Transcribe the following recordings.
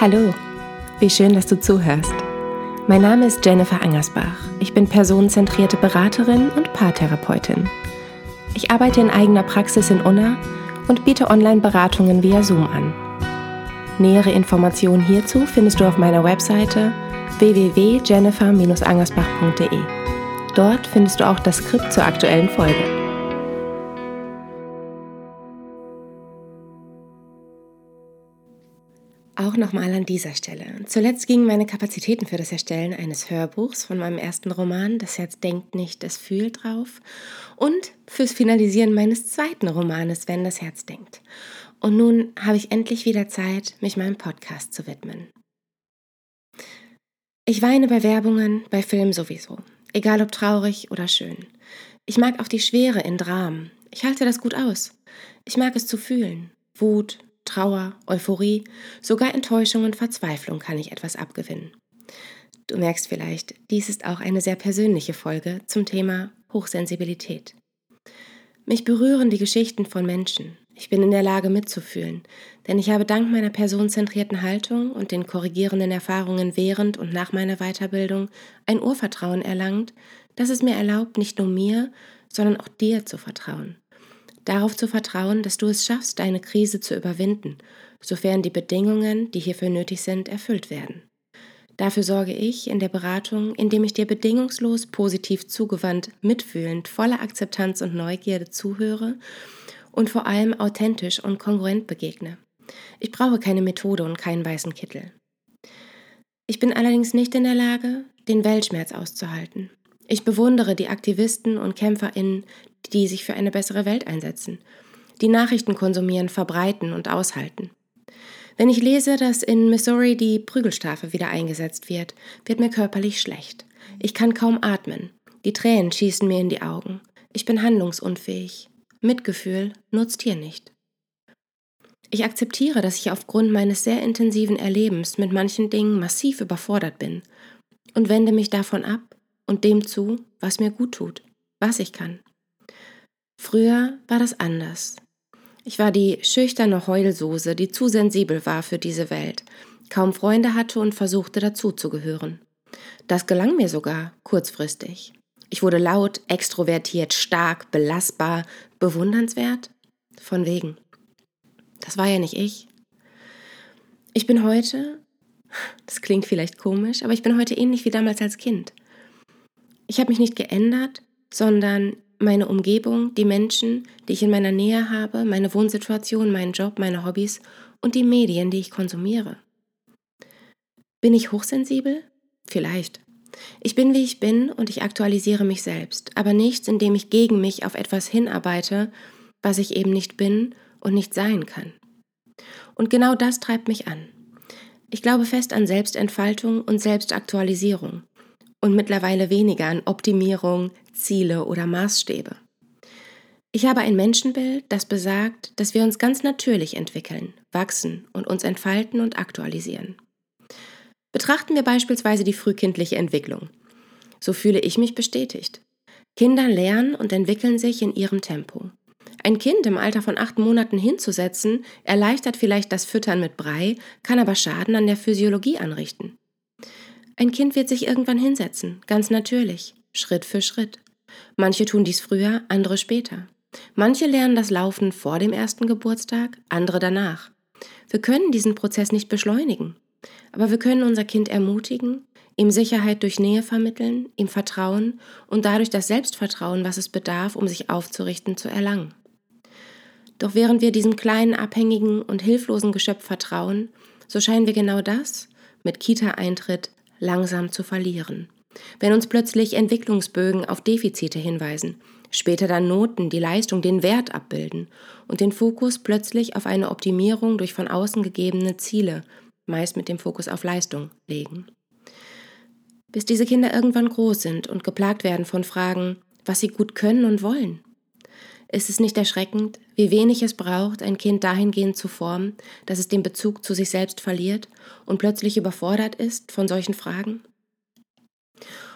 Hallo, wie schön, dass du zuhörst. Mein Name ist Jennifer Angersbach. Ich bin personenzentrierte Beraterin und Paartherapeutin. Ich arbeite in eigener Praxis in Unna und biete Online-Beratungen via Zoom an. Nähere Informationen hierzu findest du auf meiner Webseite www.jennifer-angersbach.de. Dort findest du auch das Skript zur aktuellen Folge. Auch nochmal an dieser Stelle. Zuletzt gingen meine Kapazitäten für das Erstellen eines Hörbuchs von meinem ersten Roman Das Herz denkt nicht, es fühlt drauf und fürs Finalisieren meines zweiten Romanes Wenn das Herz denkt. Und nun habe ich endlich wieder Zeit, mich meinem Podcast zu widmen. Ich weine bei Werbungen, bei Filmen sowieso, egal ob traurig oder schön. Ich mag auch die Schwere in Dramen. Ich halte das gut aus. Ich mag es zu fühlen. Wut, Trauer, Euphorie, sogar Enttäuschung und Verzweiflung kann ich etwas abgewinnen. Du merkst vielleicht, dies ist auch eine sehr persönliche Folge zum Thema Hochsensibilität. Mich berühren die Geschichten von Menschen. Ich bin in der Lage mitzufühlen, denn ich habe dank meiner personenzentrierten Haltung und den korrigierenden Erfahrungen während und nach meiner Weiterbildung ein Urvertrauen erlangt, das es mir erlaubt, nicht nur mir, sondern auch dir zu vertrauen darauf zu vertrauen, dass du es schaffst, deine Krise zu überwinden, sofern die Bedingungen, die hierfür nötig sind, erfüllt werden. Dafür sorge ich in der Beratung, indem ich dir bedingungslos, positiv zugewandt, mitfühlend, voller Akzeptanz und Neugierde zuhöre und vor allem authentisch und kongruent begegne. Ich brauche keine Methode und keinen weißen Kittel. Ich bin allerdings nicht in der Lage, den Weltschmerz auszuhalten. Ich bewundere die Aktivisten und KämpferInnen, die sich für eine bessere Welt einsetzen, die Nachrichten konsumieren, verbreiten und aushalten. Wenn ich lese, dass in Missouri die Prügelstrafe wieder eingesetzt wird, wird mir körperlich schlecht. Ich kann kaum atmen. Die Tränen schießen mir in die Augen. Ich bin handlungsunfähig. Mitgefühl nutzt hier nicht. Ich akzeptiere, dass ich aufgrund meines sehr intensiven Erlebens mit manchen Dingen massiv überfordert bin und wende mich davon ab, und dem zu, was mir gut tut, was ich kann. Früher war das anders. Ich war die schüchterne Heulsoße, die zu sensibel war für diese Welt, kaum Freunde hatte und versuchte dazuzugehören. Das gelang mir sogar, kurzfristig. Ich wurde laut, extrovertiert, stark, belastbar, bewundernswert? Von wegen. Das war ja nicht ich. Ich bin heute, das klingt vielleicht komisch, aber ich bin heute ähnlich wie damals als Kind. Ich habe mich nicht geändert, sondern meine Umgebung, die Menschen, die ich in meiner Nähe habe, meine Wohnsituation, meinen Job, meine Hobbys und die Medien, die ich konsumiere. Bin ich hochsensibel? Vielleicht. Ich bin, wie ich bin und ich aktualisiere mich selbst, aber nicht, indem ich gegen mich auf etwas hinarbeite, was ich eben nicht bin und nicht sein kann. Und genau das treibt mich an. Ich glaube fest an Selbstentfaltung und Selbstaktualisierung und mittlerweile weniger an Optimierung, Ziele oder Maßstäbe. Ich habe ein Menschenbild, das besagt, dass wir uns ganz natürlich entwickeln, wachsen und uns entfalten und aktualisieren. Betrachten wir beispielsweise die frühkindliche Entwicklung. So fühle ich mich bestätigt. Kinder lernen und entwickeln sich in ihrem Tempo. Ein Kind im Alter von acht Monaten hinzusetzen, erleichtert vielleicht das Füttern mit Brei, kann aber Schaden an der Physiologie anrichten. Ein Kind wird sich irgendwann hinsetzen, ganz natürlich, Schritt für Schritt. Manche tun dies früher, andere später. Manche lernen das Laufen vor dem ersten Geburtstag, andere danach. Wir können diesen Prozess nicht beschleunigen, aber wir können unser Kind ermutigen, ihm Sicherheit durch Nähe vermitteln, ihm Vertrauen und dadurch das Selbstvertrauen, was es bedarf, um sich aufzurichten, zu erlangen. Doch während wir diesem kleinen, abhängigen und hilflosen Geschöpf vertrauen, so scheinen wir genau das mit Kita-Eintritt langsam zu verlieren. Wenn uns plötzlich Entwicklungsbögen auf Defizite hinweisen, später dann Noten die Leistung, den Wert abbilden und den Fokus plötzlich auf eine Optimierung durch von außen gegebene Ziele, meist mit dem Fokus auf Leistung, legen. Bis diese Kinder irgendwann groß sind und geplagt werden von Fragen, was sie gut können und wollen. Ist es nicht erschreckend, wie wenig es braucht, ein Kind dahingehend zu formen, dass es den Bezug zu sich selbst verliert und plötzlich überfordert ist von solchen Fragen?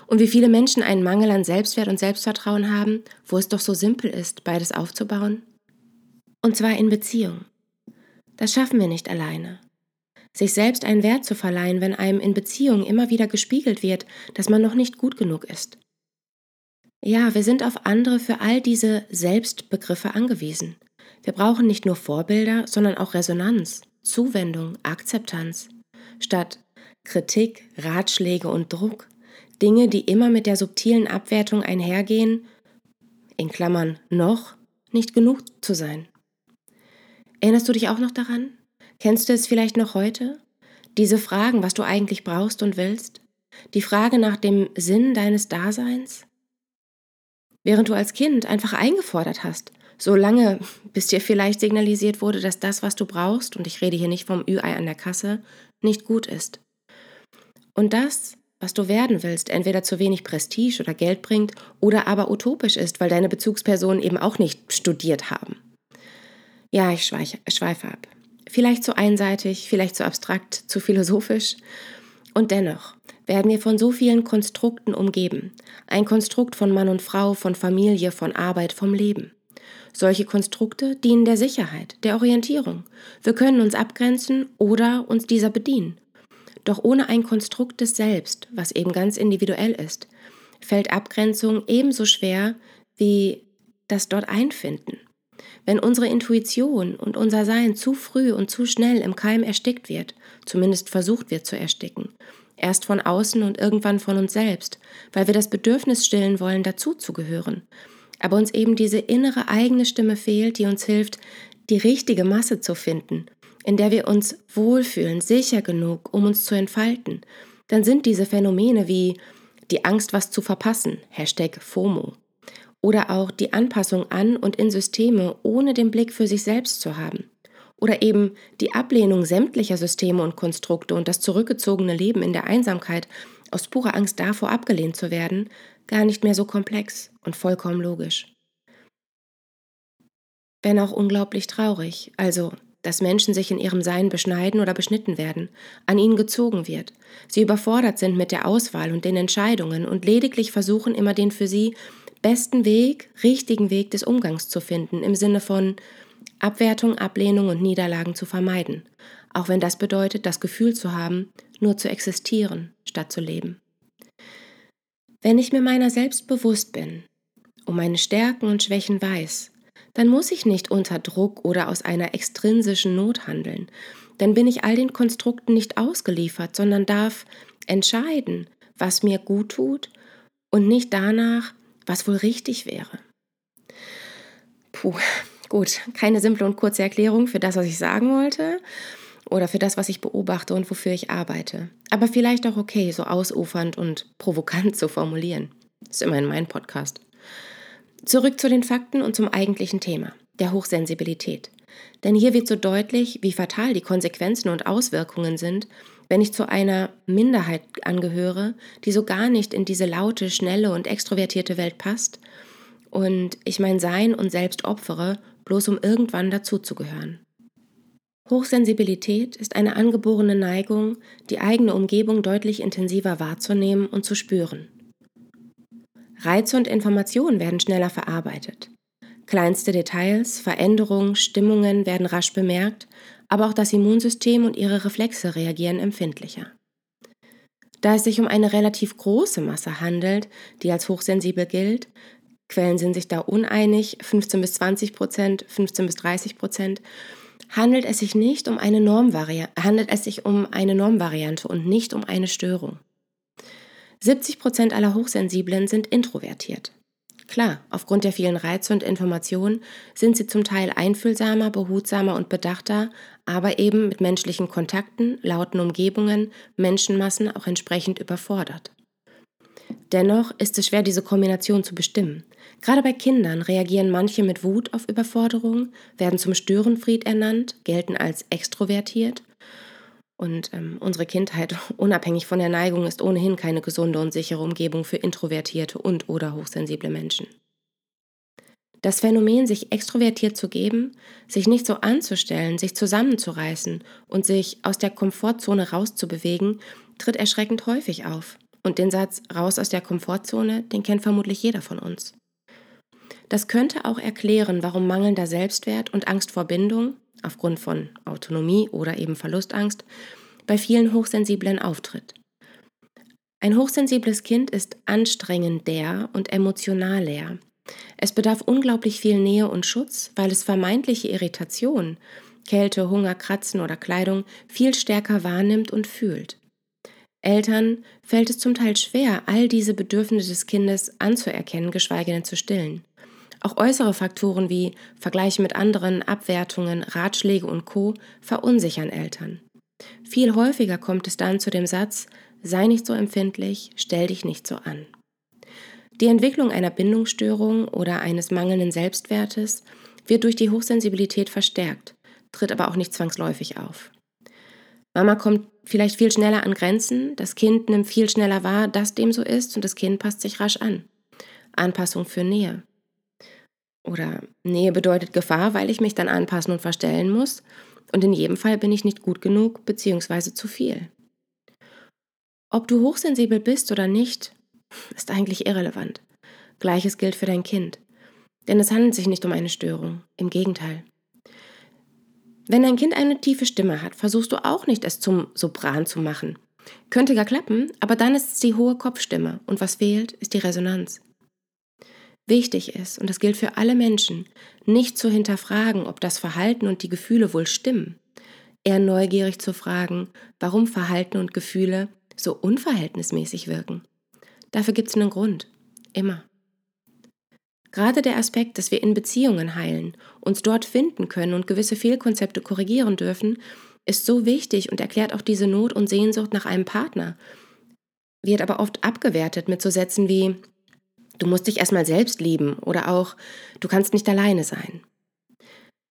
Und wie viele Menschen einen Mangel an Selbstwert und Selbstvertrauen haben, wo es doch so simpel ist, beides aufzubauen? Und zwar in Beziehung. Das schaffen wir nicht alleine. sich selbst einen Wert zu verleihen, wenn einem in Beziehungen immer wieder gespiegelt wird, dass man noch nicht gut genug ist. Ja, wir sind auf andere für all diese Selbstbegriffe angewiesen. Wir brauchen nicht nur Vorbilder, sondern auch Resonanz, Zuwendung, Akzeptanz. Statt Kritik, Ratschläge und Druck, Dinge, die immer mit der subtilen Abwertung einhergehen, in Klammern noch, nicht genug zu sein. Erinnerst du dich auch noch daran? Kennst du es vielleicht noch heute? Diese Fragen, was du eigentlich brauchst und willst? Die Frage nach dem Sinn deines Daseins? Während du als Kind einfach eingefordert hast, so lange, bis dir vielleicht signalisiert wurde, dass das, was du brauchst, und ich rede hier nicht vom Ü-Ei an der Kasse, nicht gut ist. Und das, was du werden willst, entweder zu wenig Prestige oder Geld bringt oder aber utopisch ist, weil deine Bezugspersonen eben auch nicht studiert haben. Ja, ich schweife ab. Vielleicht zu einseitig, vielleicht zu abstrakt, zu philosophisch. Und dennoch werden wir von so vielen Konstrukten umgeben. Ein Konstrukt von Mann und Frau, von Familie, von Arbeit, vom Leben. Solche Konstrukte dienen der Sicherheit, der Orientierung. Wir können uns abgrenzen oder uns dieser bedienen. Doch ohne ein Konstrukt des Selbst, was eben ganz individuell ist, fällt Abgrenzung ebenso schwer wie das dort Einfinden. Wenn unsere Intuition und unser Sein zu früh und zu schnell im Keim erstickt wird, zumindest versucht wird zu ersticken, erst von außen und irgendwann von uns selbst, weil wir das Bedürfnis stillen wollen, dazuzugehören, aber uns eben diese innere eigene Stimme fehlt, die uns hilft, die richtige Masse zu finden, in der wir uns wohlfühlen, sicher genug, um uns zu entfalten, dann sind diese Phänomene wie die Angst, was zu verpassen, Hashtag FOMO, oder auch die Anpassung an und in Systeme, ohne den Blick für sich selbst zu haben. Oder eben die Ablehnung sämtlicher Systeme und Konstrukte und das zurückgezogene Leben in der Einsamkeit aus purer Angst davor abgelehnt zu werden, gar nicht mehr so komplex und vollkommen logisch. Wenn auch unglaublich traurig, also dass Menschen sich in ihrem Sein beschneiden oder beschnitten werden, an ihnen gezogen wird, sie überfordert sind mit der Auswahl und den Entscheidungen und lediglich versuchen immer den für sie besten Weg, richtigen Weg des Umgangs zu finden, im Sinne von Abwertung, Ablehnung und Niederlagen zu vermeiden, auch wenn das bedeutet, das Gefühl zu haben, nur zu existieren, statt zu leben. Wenn ich mir meiner selbst bewusst bin, um meine Stärken und Schwächen weiß, dann muss ich nicht unter Druck oder aus einer extrinsischen Not handeln, dann bin ich all den Konstrukten nicht ausgeliefert, sondern darf entscheiden, was mir gut tut und nicht danach, was wohl richtig wäre. Puh, gut, keine simple und kurze Erklärung für das, was ich sagen wollte oder für das, was ich beobachte und wofür ich arbeite. Aber vielleicht auch okay, so ausufernd und provokant zu formulieren. Ist immerhin mein Podcast. Zurück zu den Fakten und zum eigentlichen Thema, der Hochsensibilität. Denn hier wird so deutlich, wie fatal die Konsequenzen und Auswirkungen sind, wenn ich zu einer Minderheit angehöre, die so gar nicht in diese laute, schnelle und extrovertierte Welt passt und ich mein Sein und Selbst opfere, bloß um irgendwann dazuzugehören. Hochsensibilität ist eine angeborene Neigung, die eigene Umgebung deutlich intensiver wahrzunehmen und zu spüren. Reize und Informationen werden schneller verarbeitet. Kleinste Details, Veränderungen, Stimmungen werden rasch bemerkt aber auch das Immunsystem und ihre Reflexe reagieren empfindlicher. Da es sich um eine relativ große Masse handelt, die als hochsensibel gilt, Quellen sind sich da uneinig, 15 bis 20 Prozent, 15 bis 30 Prozent, handelt es sich nicht um eine Normvariante, handelt es sich um eine Normvariante und nicht um eine Störung. 70 Prozent aller Hochsensiblen sind introvertiert. Klar, aufgrund der vielen Reize und Informationen sind sie zum Teil einfühlsamer, behutsamer und bedachter, aber eben mit menschlichen Kontakten, lauten Umgebungen, Menschenmassen auch entsprechend überfordert. Dennoch ist es schwer, diese Kombination zu bestimmen. Gerade bei Kindern reagieren manche mit Wut auf Überforderung, werden zum Störenfried ernannt, gelten als extrovertiert und ähm, unsere Kindheit, unabhängig von der Neigung, ist ohnehin keine gesunde und sichere Umgebung für introvertierte und oder hochsensible Menschen. Das Phänomen, sich extrovertiert zu geben, sich nicht so anzustellen, sich zusammenzureißen und sich aus der Komfortzone rauszubewegen, tritt erschreckend häufig auf. Und den Satz raus aus der Komfortzone, den kennt vermutlich jeder von uns. Das könnte auch erklären, warum mangelnder Selbstwert und Angst vor Bindung aufgrund von Autonomie oder eben Verlustangst bei vielen Hochsensiblen auftritt. Ein hochsensibles Kind ist anstrengender und emotional leer. Es bedarf unglaublich viel Nähe und Schutz, weil es vermeintliche Irritation, Kälte, Hunger, Kratzen oder Kleidung viel stärker wahrnimmt und fühlt. Eltern fällt es zum Teil schwer, all diese Bedürfnisse des Kindes anzuerkennen, geschweige denn zu stillen. Auch äußere Faktoren wie Vergleiche mit anderen, Abwertungen, Ratschläge und Co verunsichern Eltern. Viel häufiger kommt es dann zu dem Satz, sei nicht so empfindlich, stell dich nicht so an. Die Entwicklung einer Bindungsstörung oder eines mangelnden Selbstwertes wird durch die Hochsensibilität verstärkt, tritt aber auch nicht zwangsläufig auf. Mama kommt vielleicht viel schneller an Grenzen, das Kind nimmt viel schneller wahr, dass dem so ist und das Kind passt sich rasch an. Anpassung für Nähe. Oder Nähe bedeutet Gefahr, weil ich mich dann anpassen und verstellen muss und in jedem Fall bin ich nicht gut genug bzw. zu viel. Ob du hochsensibel bist oder nicht, ist eigentlich irrelevant. Gleiches gilt für dein Kind. Denn es handelt sich nicht um eine Störung, im Gegenteil. Wenn dein Kind eine tiefe Stimme hat, versuchst du auch nicht, es zum Sopran zu machen. Könnte gar klappen, aber dann ist es die hohe Kopfstimme und was fehlt, ist die Resonanz. Wichtig ist, und das gilt für alle Menschen, nicht zu hinterfragen, ob das Verhalten und die Gefühle wohl stimmen. Eher neugierig zu fragen, warum Verhalten und Gefühle so unverhältnismäßig wirken. Dafür gibt es einen Grund. Immer. Gerade der Aspekt, dass wir in Beziehungen heilen, uns dort finden können und gewisse Fehlkonzepte korrigieren dürfen, ist so wichtig und erklärt auch diese Not und Sehnsucht nach einem Partner. Wird aber oft abgewertet mit so Sätzen wie Du musst dich erstmal selbst lieben oder auch Du kannst nicht alleine sein.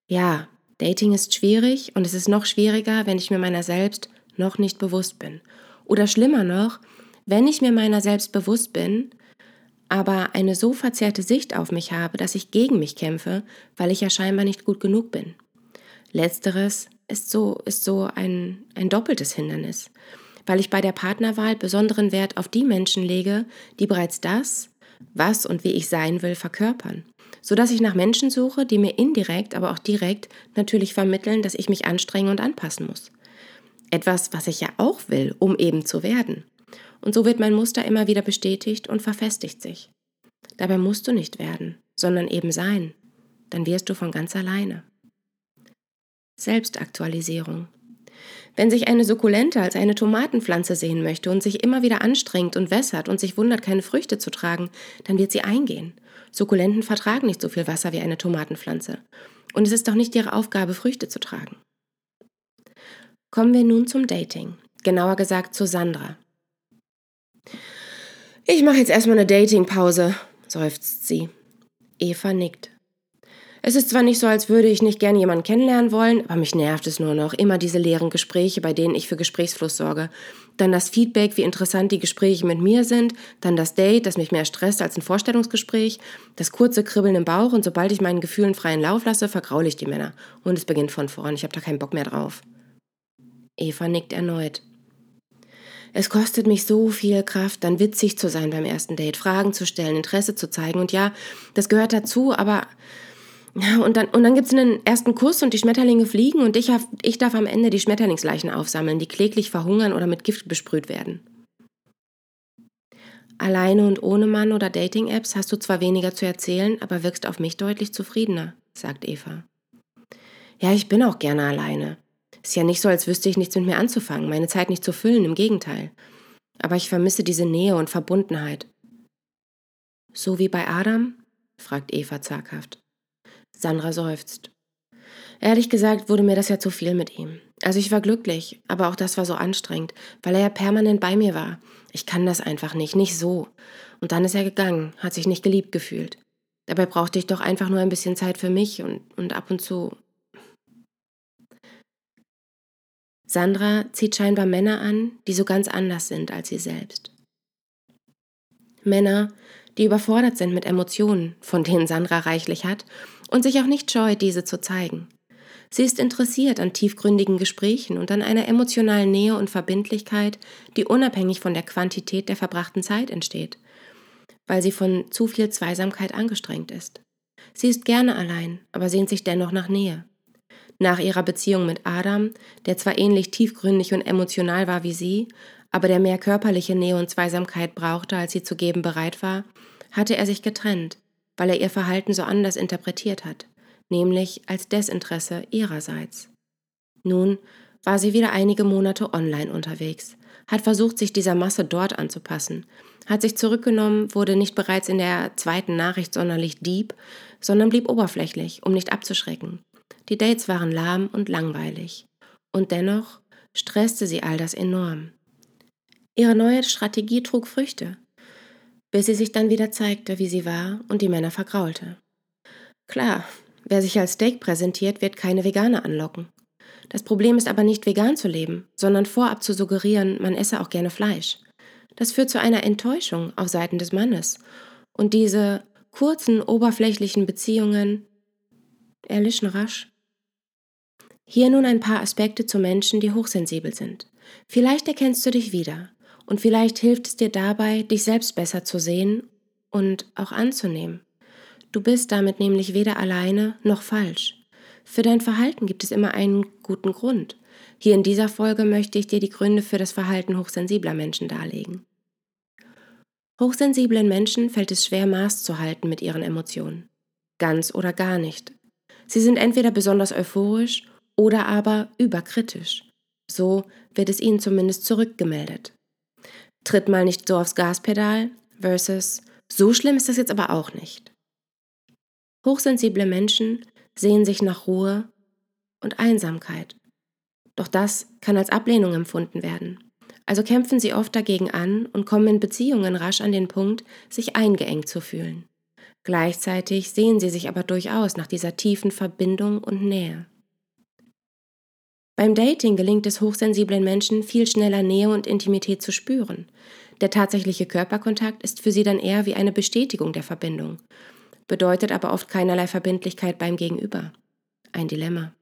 Ja, Dating ist schwierig und es ist noch schwieriger, wenn ich mir meiner selbst noch nicht bewusst bin. Oder schlimmer noch, wenn ich mir meiner selbst bewusst bin, aber eine so verzerrte Sicht auf mich habe, dass ich gegen mich kämpfe, weil ich ja scheinbar nicht gut genug bin. Letzteres ist so, ist so ein, ein doppeltes Hindernis, weil ich bei der Partnerwahl besonderen Wert auf die Menschen lege, die bereits das, was und wie ich sein will, verkörpern, sodass ich nach Menschen suche, die mir indirekt, aber auch direkt natürlich vermitteln, dass ich mich anstrengen und anpassen muss. Etwas, was ich ja auch will, um eben zu werden. Und so wird mein Muster immer wieder bestätigt und verfestigt sich. Dabei musst du nicht werden, sondern eben sein. Dann wirst du von ganz alleine. Selbstaktualisierung. Wenn sich eine Sukkulente als eine Tomatenpflanze sehen möchte und sich immer wieder anstrengt und wässert und sich wundert, keine Früchte zu tragen, dann wird sie eingehen. Sukkulenten vertragen nicht so viel Wasser wie eine Tomatenpflanze. Und es ist doch nicht ihre Aufgabe, Früchte zu tragen. Kommen wir nun zum Dating. Genauer gesagt zu Sandra. Ich mache jetzt erstmal eine Datingpause, seufzt sie. Eva nickt. Es ist zwar nicht so, als würde ich nicht gern jemanden kennenlernen wollen, aber mich nervt es nur noch. Immer diese leeren Gespräche, bei denen ich für Gesprächsfluss sorge. Dann das Feedback, wie interessant die Gespräche mit mir sind. Dann das Date, das mich mehr stresst als ein Vorstellungsgespräch. Das kurze Kribbeln im Bauch und sobald ich meinen Gefühlen freien Lauf lasse, vergraule ich die Männer. Und es beginnt von vorn. Ich habe da keinen Bock mehr drauf. Eva nickt erneut. Es kostet mich so viel Kraft, dann witzig zu sein beim ersten Date, Fragen zu stellen, Interesse zu zeigen. Und ja, das gehört dazu, aber ja, und dann, und dann gibt es einen ersten Kuss und die Schmetterlinge fliegen und ich, hab, ich darf am Ende die Schmetterlingsleichen aufsammeln, die kläglich verhungern oder mit Gift besprüht werden. Alleine und ohne Mann oder Dating-Apps hast du zwar weniger zu erzählen, aber wirkst auf mich deutlich zufriedener, sagt Eva. Ja, ich bin auch gerne alleine. Ist ja nicht so, als wüsste ich nichts mit mir anzufangen, meine Zeit nicht zu füllen, im Gegenteil. Aber ich vermisse diese Nähe und Verbundenheit. So wie bei Adam? fragt Eva zaghaft. Sandra seufzt. Ehrlich gesagt wurde mir das ja zu viel mit ihm. Also ich war glücklich, aber auch das war so anstrengend, weil er ja permanent bei mir war. Ich kann das einfach nicht, nicht so. Und dann ist er gegangen, hat sich nicht geliebt gefühlt. Dabei brauchte ich doch einfach nur ein bisschen Zeit für mich und, und ab und zu Sandra zieht scheinbar Männer an, die so ganz anders sind als sie selbst. Männer, die überfordert sind mit Emotionen, von denen Sandra reichlich hat, und sich auch nicht scheut, diese zu zeigen. Sie ist interessiert an tiefgründigen Gesprächen und an einer emotionalen Nähe und Verbindlichkeit, die unabhängig von der Quantität der verbrachten Zeit entsteht, weil sie von zu viel Zweisamkeit angestrengt ist. Sie ist gerne allein, aber sehnt sich dennoch nach Nähe. Nach ihrer Beziehung mit Adam, der zwar ähnlich tiefgründig und emotional war wie sie, aber der mehr körperliche Nähe und Zweisamkeit brauchte, als sie zu geben bereit war, hatte er sich getrennt, weil er ihr Verhalten so anders interpretiert hat, nämlich als Desinteresse ihrerseits. Nun war sie wieder einige Monate online unterwegs, hat versucht, sich dieser Masse dort anzupassen, hat sich zurückgenommen, wurde nicht bereits in der zweiten Nachricht sonderlich deep, sondern blieb oberflächlich, um nicht abzuschrecken. Die Dates waren lahm und langweilig. Und dennoch stresste sie all das enorm. Ihre neue Strategie trug Früchte, bis sie sich dann wieder zeigte, wie sie war und die Männer vergraulte. Klar, wer sich als Steak präsentiert, wird keine Veganer anlocken. Das Problem ist aber nicht vegan zu leben, sondern vorab zu suggerieren, man esse auch gerne Fleisch. Das führt zu einer Enttäuschung auf Seiten des Mannes. Und diese kurzen, oberflächlichen Beziehungen erlischen rasch. Hier nun ein paar Aspekte zu Menschen, die hochsensibel sind. Vielleicht erkennst du dich wieder und vielleicht hilft es dir dabei, dich selbst besser zu sehen und auch anzunehmen. Du bist damit nämlich weder alleine noch falsch. Für dein Verhalten gibt es immer einen guten Grund. Hier in dieser Folge möchte ich dir die Gründe für das Verhalten hochsensibler Menschen darlegen. Hochsensiblen Menschen fällt es schwer, Maß zu halten mit ihren Emotionen. Ganz oder gar nicht. Sie sind entweder besonders euphorisch oder aber überkritisch. So wird es ihnen zumindest zurückgemeldet. Tritt mal nicht so aufs Gaspedal versus so schlimm ist das jetzt aber auch nicht. Hochsensible Menschen sehen sich nach Ruhe und Einsamkeit. Doch das kann als Ablehnung empfunden werden. Also kämpfen sie oft dagegen an und kommen in Beziehungen rasch an den Punkt, sich eingeengt zu fühlen. Gleichzeitig sehen sie sich aber durchaus nach dieser tiefen Verbindung und Nähe. Beim Dating gelingt es hochsensiblen Menschen viel schneller Nähe und Intimität zu spüren. Der tatsächliche Körperkontakt ist für sie dann eher wie eine Bestätigung der Verbindung, bedeutet aber oft keinerlei Verbindlichkeit beim Gegenüber. Ein Dilemma.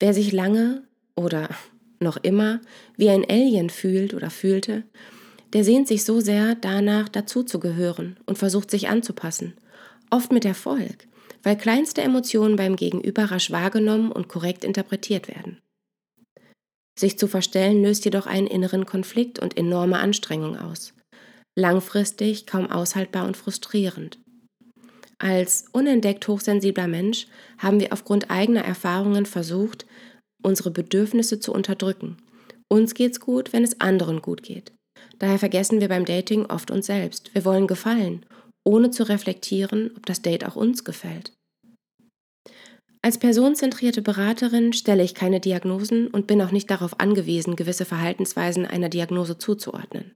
Wer sich lange oder noch immer wie ein Alien fühlt oder fühlte, der sehnt sich so sehr danach, dazuzugehören und versucht sich anzupassen. Oft mit Erfolg, weil kleinste Emotionen beim Gegenüber rasch wahrgenommen und korrekt interpretiert werden. Sich zu verstellen löst jedoch einen inneren Konflikt und enorme Anstrengung aus. Langfristig kaum aushaltbar und frustrierend. Als unentdeckt hochsensibler Mensch haben wir aufgrund eigener Erfahrungen versucht, unsere Bedürfnisse zu unterdrücken. Uns geht's gut, wenn es anderen gut geht. Daher vergessen wir beim Dating oft uns selbst. Wir wollen gefallen, ohne zu reflektieren, ob das Date auch uns gefällt. Als personenzentrierte Beraterin stelle ich keine Diagnosen und bin auch nicht darauf angewiesen, gewisse Verhaltensweisen einer Diagnose zuzuordnen.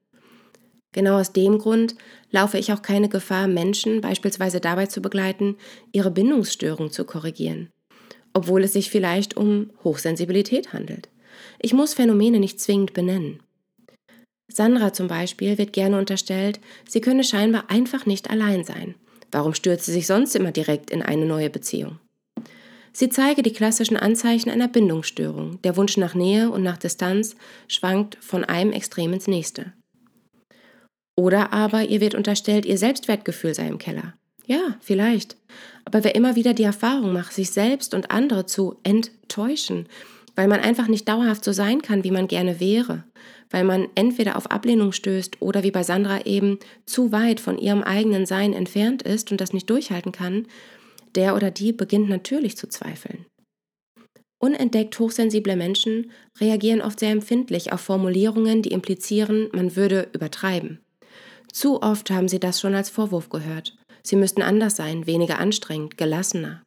Genau aus dem Grund laufe ich auch keine Gefahr, Menschen beispielsweise dabei zu begleiten, ihre Bindungsstörung zu korrigieren obwohl es sich vielleicht um Hochsensibilität handelt. Ich muss Phänomene nicht zwingend benennen. Sandra zum Beispiel wird gerne unterstellt, sie könne scheinbar einfach nicht allein sein. Warum stürzt sie sich sonst immer direkt in eine neue Beziehung? Sie zeige die klassischen Anzeichen einer Bindungsstörung. Der Wunsch nach Nähe und nach Distanz schwankt von einem Extrem ins nächste. Oder aber ihr wird unterstellt, ihr Selbstwertgefühl sei im Keller. Ja, vielleicht. Aber wer immer wieder die Erfahrung macht, sich selbst und andere zu enttäuschen, weil man einfach nicht dauerhaft so sein kann, wie man gerne wäre, weil man entweder auf Ablehnung stößt oder wie bei Sandra eben zu weit von ihrem eigenen Sein entfernt ist und das nicht durchhalten kann, der oder die beginnt natürlich zu zweifeln. Unentdeckt hochsensible Menschen reagieren oft sehr empfindlich auf Formulierungen, die implizieren, man würde übertreiben. Zu oft haben sie das schon als Vorwurf gehört Sie müssten anders sein, weniger anstrengend, gelassener.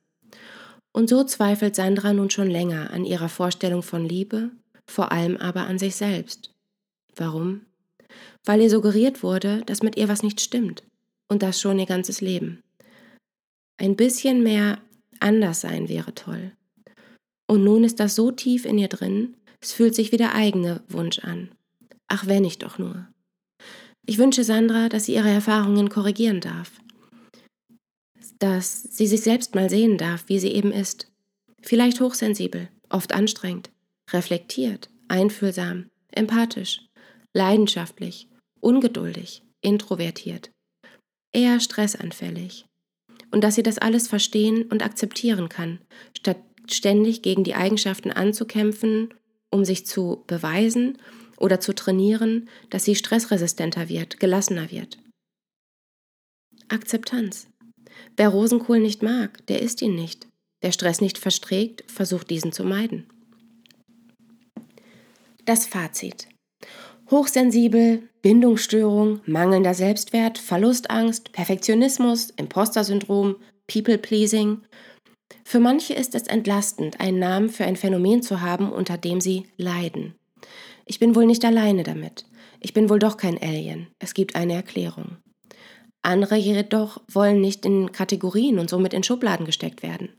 Und so zweifelt Sandra nun schon länger an ihrer Vorstellung von Liebe, vor allem aber an sich selbst. Warum? Weil ihr suggeriert wurde, dass mit ihr was nicht stimmt. Und das schon ihr ganzes Leben. Ein bisschen mehr anders sein wäre toll. Und nun ist das so tief in ihr drin, es fühlt sich wie der eigene Wunsch an. Ach, wenn ich doch nur. Ich wünsche Sandra, dass sie ihre Erfahrungen korrigieren darf, dass sie sich selbst mal sehen darf, wie sie eben ist. Vielleicht hochsensibel, oft anstrengend, reflektiert, einfühlsam, empathisch, leidenschaftlich, ungeduldig, introvertiert, eher stressanfällig. Und dass sie das alles verstehen und akzeptieren kann, statt ständig gegen die Eigenschaften anzukämpfen, um sich zu beweisen oder zu trainieren, dass sie stressresistenter wird, gelassener wird. Akzeptanz. Wer Rosenkohl nicht mag, der isst ihn nicht. Wer Stress nicht versträgt, versucht diesen zu meiden. Das Fazit. Hochsensibel, Bindungsstörung, mangelnder Selbstwert, Verlustangst, Perfektionismus, Imposter-Syndrom, People-Pleasing. Für manche ist es entlastend, einen Namen für ein Phänomen zu haben, unter dem sie leiden. Ich bin wohl nicht alleine damit. Ich bin wohl doch kein Alien. Es gibt eine Erklärung. Andere jedoch wollen nicht in Kategorien und somit in Schubladen gesteckt werden.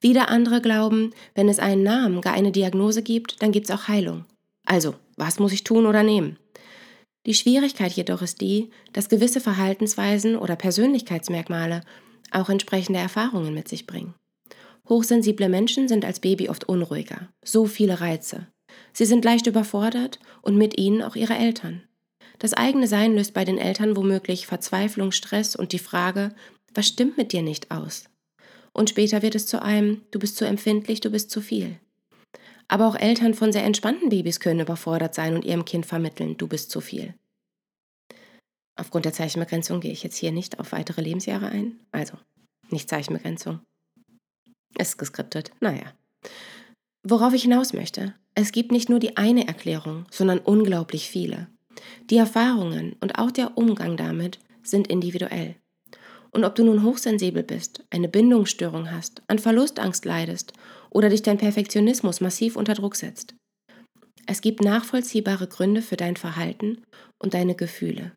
Wieder andere glauben, wenn es einen Namen, gar eine Diagnose gibt, dann gibt es auch Heilung. Also, was muss ich tun oder nehmen? Die Schwierigkeit jedoch ist die, dass gewisse Verhaltensweisen oder Persönlichkeitsmerkmale auch entsprechende Erfahrungen mit sich bringen. Hochsensible Menschen sind als Baby oft unruhiger, so viele Reize. Sie sind leicht überfordert und mit ihnen auch ihre Eltern. Das eigene Sein löst bei den Eltern womöglich Verzweiflung, Stress und die Frage, was stimmt mit dir nicht aus? Und später wird es zu einem, du bist zu empfindlich, du bist zu viel. Aber auch Eltern von sehr entspannten Babys können überfordert sein und ihrem Kind vermitteln, du bist zu viel. Aufgrund der Zeichenbegrenzung gehe ich jetzt hier nicht auf weitere Lebensjahre ein. Also, nicht Zeichenbegrenzung. Ist geskriptet. Naja. Worauf ich hinaus möchte, es gibt nicht nur die eine Erklärung, sondern unglaublich viele. Die Erfahrungen und auch der Umgang damit sind individuell. Und ob du nun hochsensibel bist, eine Bindungsstörung hast, an Verlustangst leidest oder dich dein Perfektionismus massiv unter Druck setzt. Es gibt nachvollziehbare Gründe für dein Verhalten und deine Gefühle.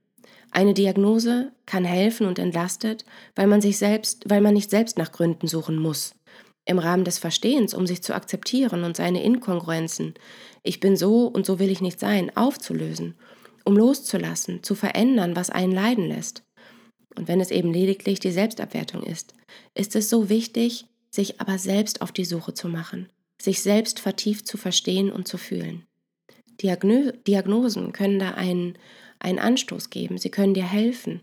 Eine Diagnose kann helfen und entlastet, weil man sich selbst, weil man nicht selbst nach Gründen suchen muss. Im Rahmen des Verstehens, um sich zu akzeptieren und seine Inkongruenzen, ich bin so und so will ich nicht sein, aufzulösen, um loszulassen, zu verändern, was einen leiden lässt. Und wenn es eben lediglich die Selbstabwertung ist, ist es so wichtig, sich aber selbst auf die Suche zu machen, sich selbst vertieft zu verstehen und zu fühlen. Diagno Diagnosen können da einen, einen Anstoß geben, sie können dir helfen,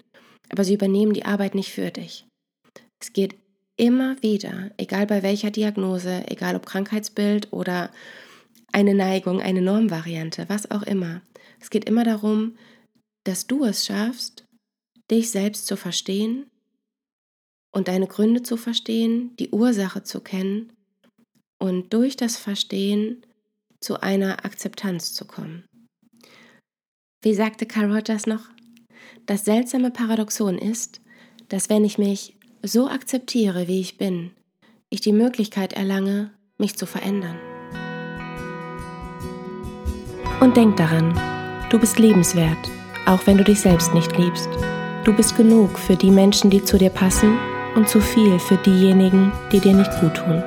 aber sie übernehmen die Arbeit nicht für dich. Es geht immer wieder, egal bei welcher Diagnose, egal ob Krankheitsbild oder eine Neigung, eine Normvariante, was auch immer. Es geht immer darum, dass du es schaffst, dich selbst zu verstehen und deine Gründe zu verstehen, die Ursache zu kennen und durch das Verstehen zu einer Akzeptanz zu kommen. Wie sagte Carl Rogers noch? Das seltsame Paradoxon ist, dass wenn ich mich so akzeptiere, wie ich bin, ich die Möglichkeit erlange, mich zu verändern. Und denk daran, du bist lebenswert, auch wenn du dich selbst nicht liebst. Du bist genug für die Menschen, die zu dir passen und zu viel für diejenigen, die dir nicht gut tun.